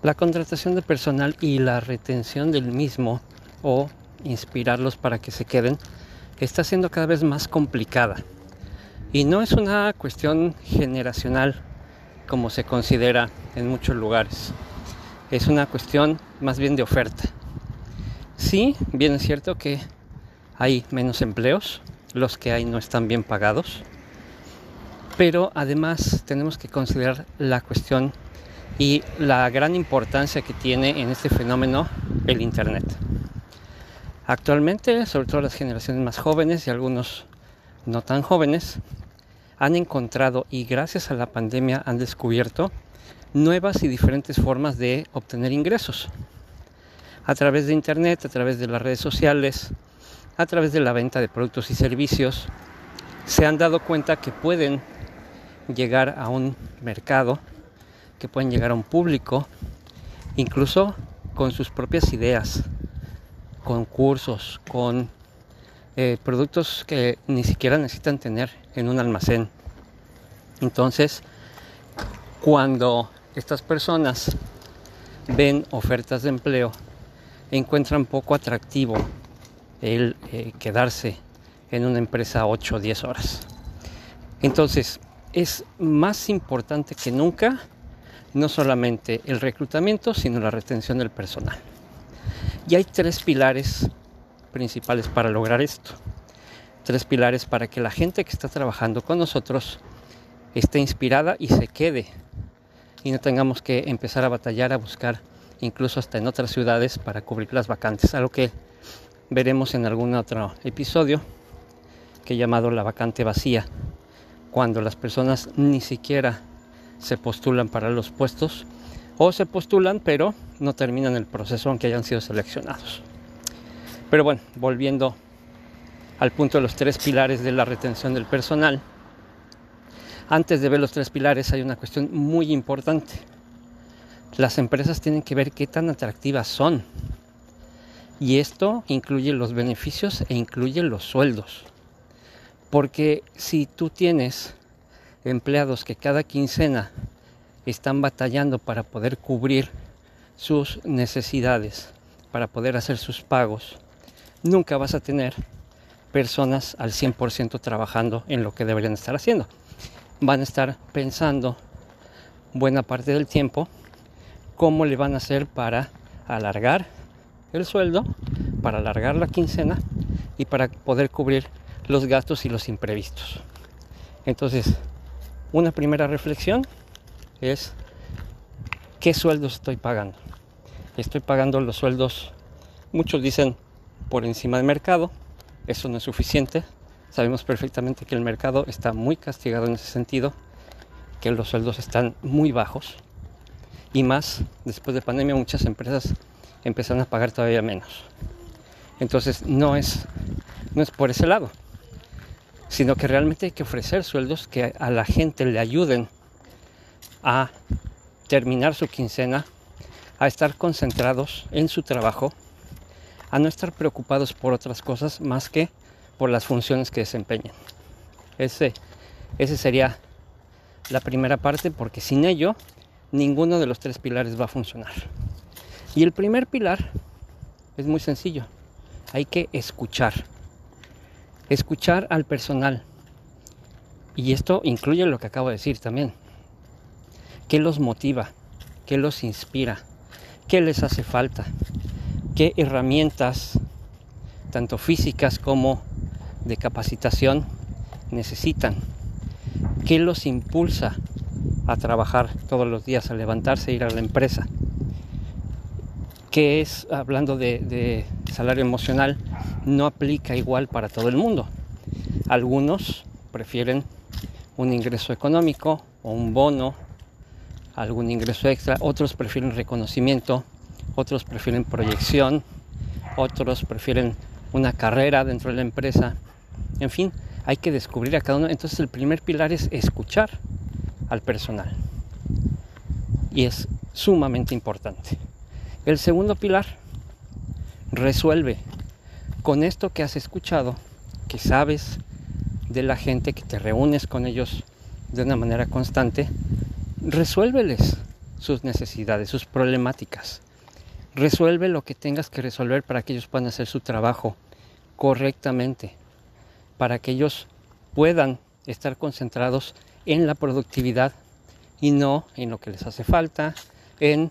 La contratación de personal y la retención del mismo o inspirarlos para que se queden está siendo cada vez más complicada. Y no es una cuestión generacional como se considera en muchos lugares. Es una cuestión más bien de oferta. Sí, bien es cierto que hay menos empleos, los que hay no están bien pagados, pero además tenemos que considerar la cuestión y la gran importancia que tiene en este fenómeno el Internet. Actualmente, sobre todo las generaciones más jóvenes y algunos no tan jóvenes, han encontrado y gracias a la pandemia han descubierto nuevas y diferentes formas de obtener ingresos. A través de Internet, a través de las redes sociales, a través de la venta de productos y servicios, se han dado cuenta que pueden llegar a un mercado, que pueden llegar a un público, incluso con sus propias ideas, con cursos, con eh, productos que ni siquiera necesitan tener en un almacén. Entonces, cuando estas personas ven ofertas de empleo, encuentran poco atractivo el eh, quedarse en una empresa 8 o 10 horas. Entonces, es más importante que nunca no solamente el reclutamiento, sino la retención del personal. Y hay tres pilares principales para lograr esto. Tres pilares para que la gente que está trabajando con nosotros esté inspirada y se quede. Y no tengamos que empezar a batallar, a buscar incluso hasta en otras ciudades para cubrir las vacantes. Algo que veremos en algún otro episodio que he llamado la vacante vacía. Cuando las personas ni siquiera se postulan para los puestos o se postulan pero no terminan el proceso aunque hayan sido seleccionados. Pero bueno, volviendo al punto de los tres pilares de la retención del personal, antes de ver los tres pilares hay una cuestión muy importante. Las empresas tienen que ver qué tan atractivas son. Y esto incluye los beneficios e incluye los sueldos. Porque si tú tienes empleados que cada quincena están batallando para poder cubrir sus necesidades, para poder hacer sus pagos, nunca vas a tener personas al 100% trabajando en lo que deberían estar haciendo. Van a estar pensando buena parte del tiempo cómo le van a hacer para alargar el sueldo, para alargar la quincena y para poder cubrir los gastos y los imprevistos. Entonces, una primera reflexión es qué sueldos estoy pagando. Estoy pagando los sueldos, muchos dicen por encima del mercado, eso no es suficiente. Sabemos perfectamente que el mercado está muy castigado en ese sentido, que los sueldos están muy bajos y más después de pandemia muchas empresas empiezan a pagar todavía menos. Entonces no es, no es por ese lado, sino que realmente hay que ofrecer sueldos que a la gente le ayuden a terminar su quincena, a estar concentrados en su trabajo, a no estar preocupados por otras cosas más que por las funciones que desempeñan. Ese, ese sería la primera parte porque sin ello ninguno de los tres pilares va a funcionar. Y el primer pilar es muy sencillo. Hay que escuchar. Escuchar al personal. Y esto incluye lo que acabo de decir también. ¿Qué los motiva? ¿Qué los inspira? ¿Qué les hace falta? ¿Qué herramientas, tanto físicas como de capacitación necesitan? ¿Qué los impulsa a trabajar todos los días, a levantarse e ir a la empresa? ¿Qué es, hablando de, de salario emocional, no aplica igual para todo el mundo. Algunos prefieren un ingreso económico o un bono, algún ingreso extra, otros prefieren reconocimiento, otros prefieren proyección, otros prefieren una carrera dentro de la empresa. En fin, hay que descubrir a cada uno. Entonces el primer pilar es escuchar al personal. Y es sumamente importante. El segundo pilar, resuelve con esto que has escuchado, que sabes de la gente, que te reúnes con ellos de una manera constante, resuélveles sus necesidades, sus problemáticas. Resuelve lo que tengas que resolver para que ellos puedan hacer su trabajo correctamente, para que ellos puedan estar concentrados en la productividad y no en lo que les hace falta, en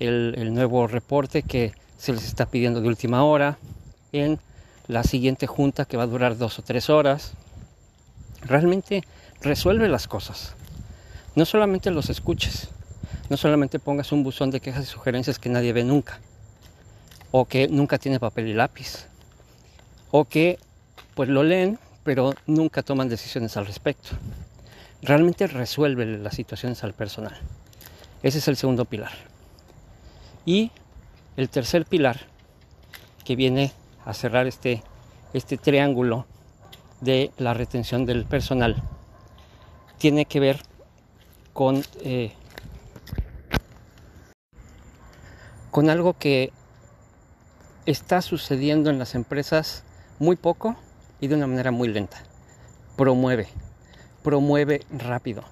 el, el nuevo reporte que se les está pidiendo de última hora, en la siguiente junta que va a durar dos o tres horas. Realmente resuelve las cosas. No solamente los escuches, no solamente pongas un buzón de quejas y sugerencias que nadie ve nunca, o que nunca tiene papel y lápiz, o que pues lo leen pero nunca toman decisiones al respecto. Realmente resuelve las situaciones al personal. Ese es el segundo pilar. Y el tercer pilar que viene a cerrar este, este triángulo de la retención del personal tiene que ver con, eh, con algo que está sucediendo en las empresas muy poco y de una manera muy lenta. Promueve, promueve rápido.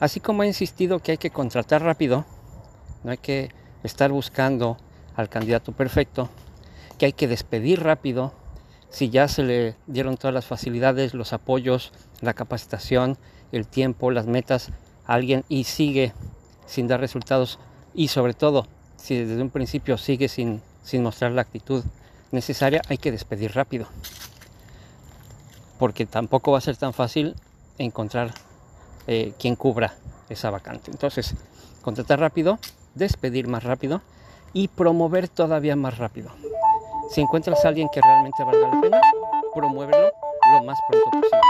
Así como he insistido que hay que contratar rápido, no hay que estar buscando al candidato perfecto, que hay que despedir rápido, si ya se le dieron todas las facilidades, los apoyos, la capacitación, el tiempo, las metas a alguien y sigue sin dar resultados y sobre todo si desde un principio sigue sin, sin mostrar la actitud necesaria, hay que despedir rápido. Porque tampoco va a ser tan fácil encontrar eh, quien cubra esa vacante. Entonces, contratar rápido, despedir más rápido y promover todavía más rápido. Si encuentras a alguien que realmente valga la pena, promuévelo lo más pronto posible.